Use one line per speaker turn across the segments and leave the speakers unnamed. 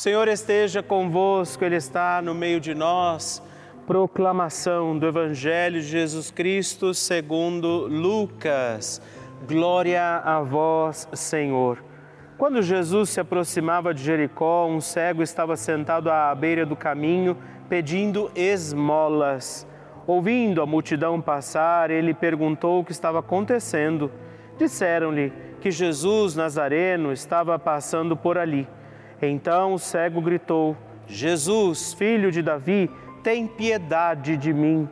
Senhor esteja convosco, Ele está no meio de nós. Proclamação do Evangelho de Jesus Cristo segundo Lucas. Glória a vós, Senhor. Quando Jesus se aproximava de Jericó, um cego estava sentado à beira do caminho pedindo esmolas. Ouvindo a multidão passar, ele perguntou o que estava acontecendo. Disseram-lhe que Jesus Nazareno estava passando por ali. Então o cego gritou: Jesus, filho de Davi, tem piedade de mim.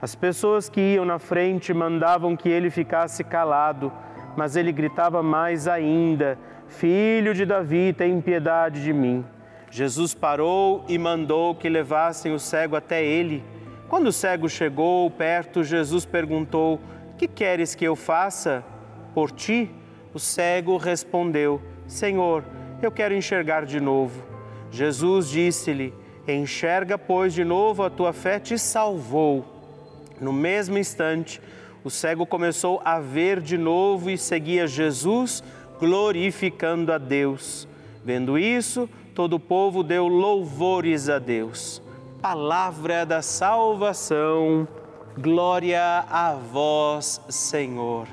As pessoas que iam na frente mandavam que ele ficasse calado, mas ele gritava mais ainda: Filho de Davi, tem piedade de mim. Jesus parou e mandou que levassem o cego até ele. Quando o cego chegou perto, Jesus perguntou: Que queres que eu faça por ti? O cego respondeu: Senhor, eu quero enxergar de novo. Jesus disse-lhe: Enxerga, pois, de novo, a tua fé te salvou. No mesmo instante, o cego começou a ver de novo e seguia Jesus, glorificando a Deus. Vendo isso, todo o povo deu louvores a Deus. Palavra da salvação, glória a vós, Senhor.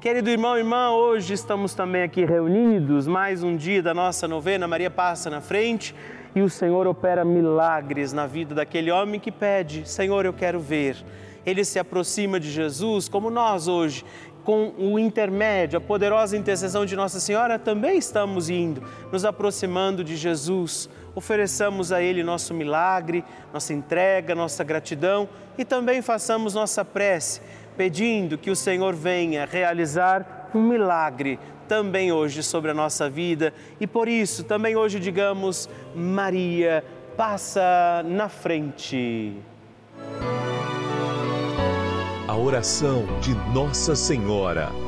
Querido irmão e irmã, hoje estamos também aqui reunidos, mais um dia da nossa novena, Maria passa na frente e o Senhor opera milagres na vida daquele homem que pede: Senhor, eu quero ver. Ele se aproxima de Jesus, como nós hoje, com o intermédio, a poderosa intercessão de Nossa Senhora, também estamos indo, nos aproximando de Jesus. Ofereçamos a Ele nosso milagre, nossa entrega, nossa gratidão e também façamos nossa prece pedindo que o Senhor venha realizar um milagre também hoje sobre a nossa vida e por isso também hoje digamos: Maria, passa na frente.
A oração de Nossa Senhora.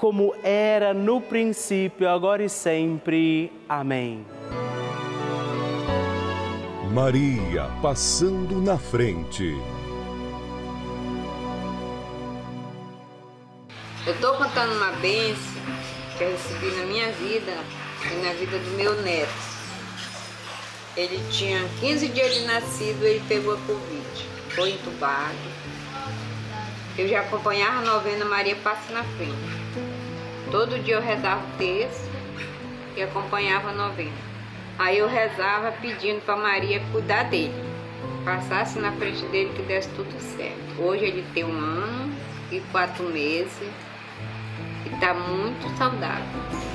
como era no princípio, agora e sempre. Amém.
Maria passando na frente.
Eu estou contando uma bênção que eu recebi na minha vida e na vida do meu neto. Ele tinha 15 dias de nascido e ele pegou a Covid. Foi entubado. Eu já acompanhava a novena Maria Passa na Frente. Todo dia eu rezava o texto e acompanhava a novena. Aí eu rezava pedindo para Maria cuidar dele, passasse na frente dele que desse tudo certo. Hoje ele tem um ano e quatro meses e está muito saudável.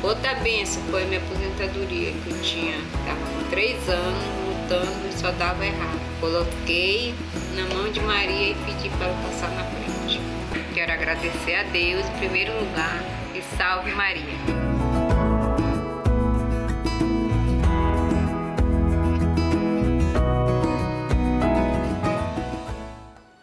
Outra benção foi a minha aposentadoria, que eu tinha, estava com três anos lutando e só dava errado. Coloquei na mão de Maria e pedi para ela passar na frente. Quero agradecer a Deus em primeiro lugar e salve Maria.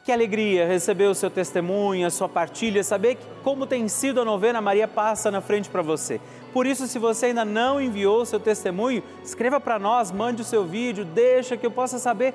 Que alegria receber o seu testemunho, a sua partilha, saber como tem sido a novena Maria Passa na frente para você. Por isso, se você ainda não enviou o seu testemunho, escreva para nós, mande o seu vídeo, deixa que eu possa saber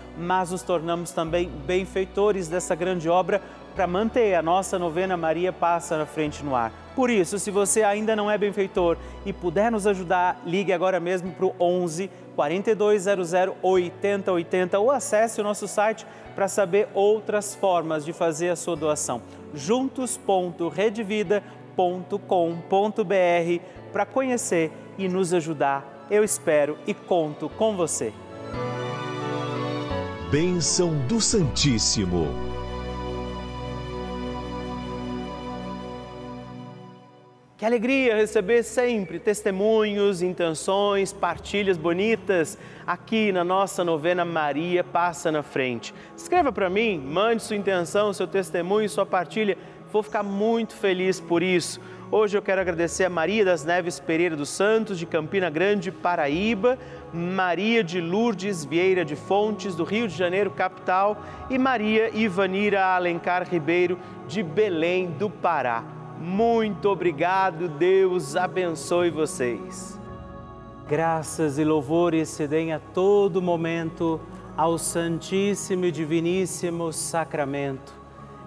mas nos tornamos também benfeitores dessa grande obra para manter a nossa novena Maria Passa na Frente no Ar. Por isso, se você ainda não é benfeitor e puder nos ajudar, ligue agora mesmo para o 11 4200 8080 ou acesse o nosso site para saber outras formas de fazer a sua doação. juntos.redvida.com.br para conhecer e nos ajudar. Eu espero e conto com você.
Bênção do Santíssimo.
Que alegria receber sempre testemunhos, intenções, partilhas bonitas aqui na nossa novena Maria Passa na Frente. Escreva para mim, mande sua intenção, seu testemunho, sua partilha. Vou ficar muito feliz por isso. Hoje eu quero agradecer a Maria das Neves Pereira dos Santos, de Campina Grande, Paraíba, Maria de Lourdes Vieira de Fontes, do Rio de Janeiro, capital, e Maria Ivanira Alencar Ribeiro, de Belém do Pará. Muito obrigado, Deus abençoe vocês. Graças e louvores se deem a todo momento ao Santíssimo e Diviníssimo Sacramento.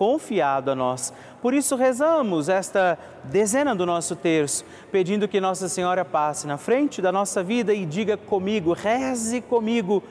confiado a nós. Por isso rezamos esta dezena do nosso terço, pedindo que Nossa Senhora passe na frente da nossa vida e diga comigo, reze comigo,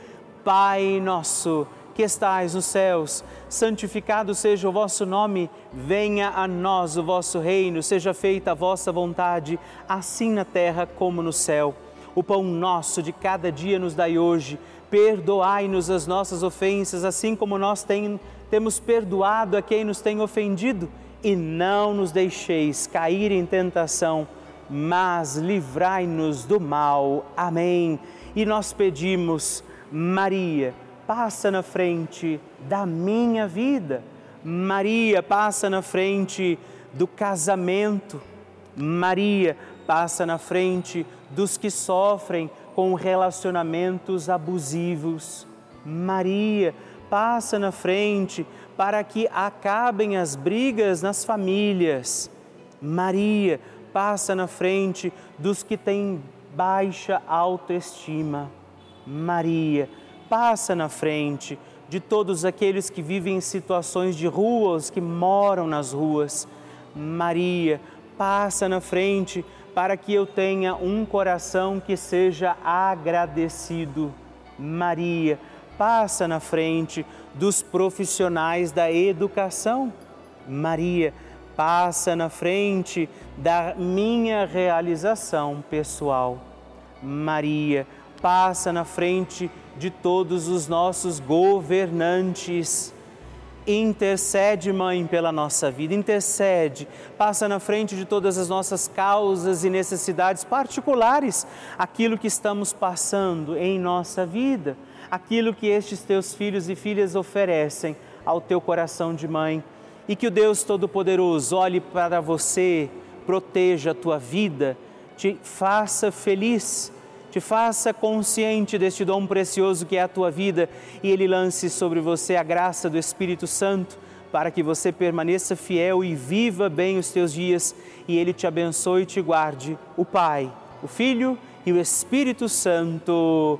Pai nosso que estais nos céus, santificado seja o vosso nome, venha a nós o vosso reino, seja feita a vossa vontade, assim na terra como no céu. O pão nosso de cada dia nos dai hoje, perdoai-nos as nossas ofensas, assim como nós tem, temos perdoado a quem nos tem ofendido, e não nos deixeis cair em tentação, mas livrai-nos do mal. Amém. E nós pedimos, Maria, passa na frente da minha vida. Maria passa na frente do casamento. Maria passa na frente dos que sofrem com relacionamentos abusivos. Maria passa na frente para que acabem as brigas nas famílias. Maria passa na frente dos que têm baixa autoestima. Maria passa na frente de todos aqueles que vivem em situações de ruas, que moram nas ruas. Maria, passa na frente para que eu tenha um coração que seja agradecido. Maria, passa na frente dos profissionais da educação. Maria, passa na frente da minha realização pessoal. Maria, passa na frente de todos os nossos governantes. Intercede, Mãe, pela nossa vida, intercede, passa na frente de todas as nossas causas e necessidades particulares, aquilo que estamos passando em nossa vida, aquilo que estes teus filhos e filhas oferecem ao teu coração de mãe. E que o Deus Todo-Poderoso olhe para você, proteja a tua vida, te faça feliz te faça consciente deste dom precioso que é a tua vida e ele lance sobre você a graça do Espírito Santo para que você permaneça fiel e viva bem os teus dias e ele te abençoe e te guarde, o Pai, o Filho e o Espírito Santo.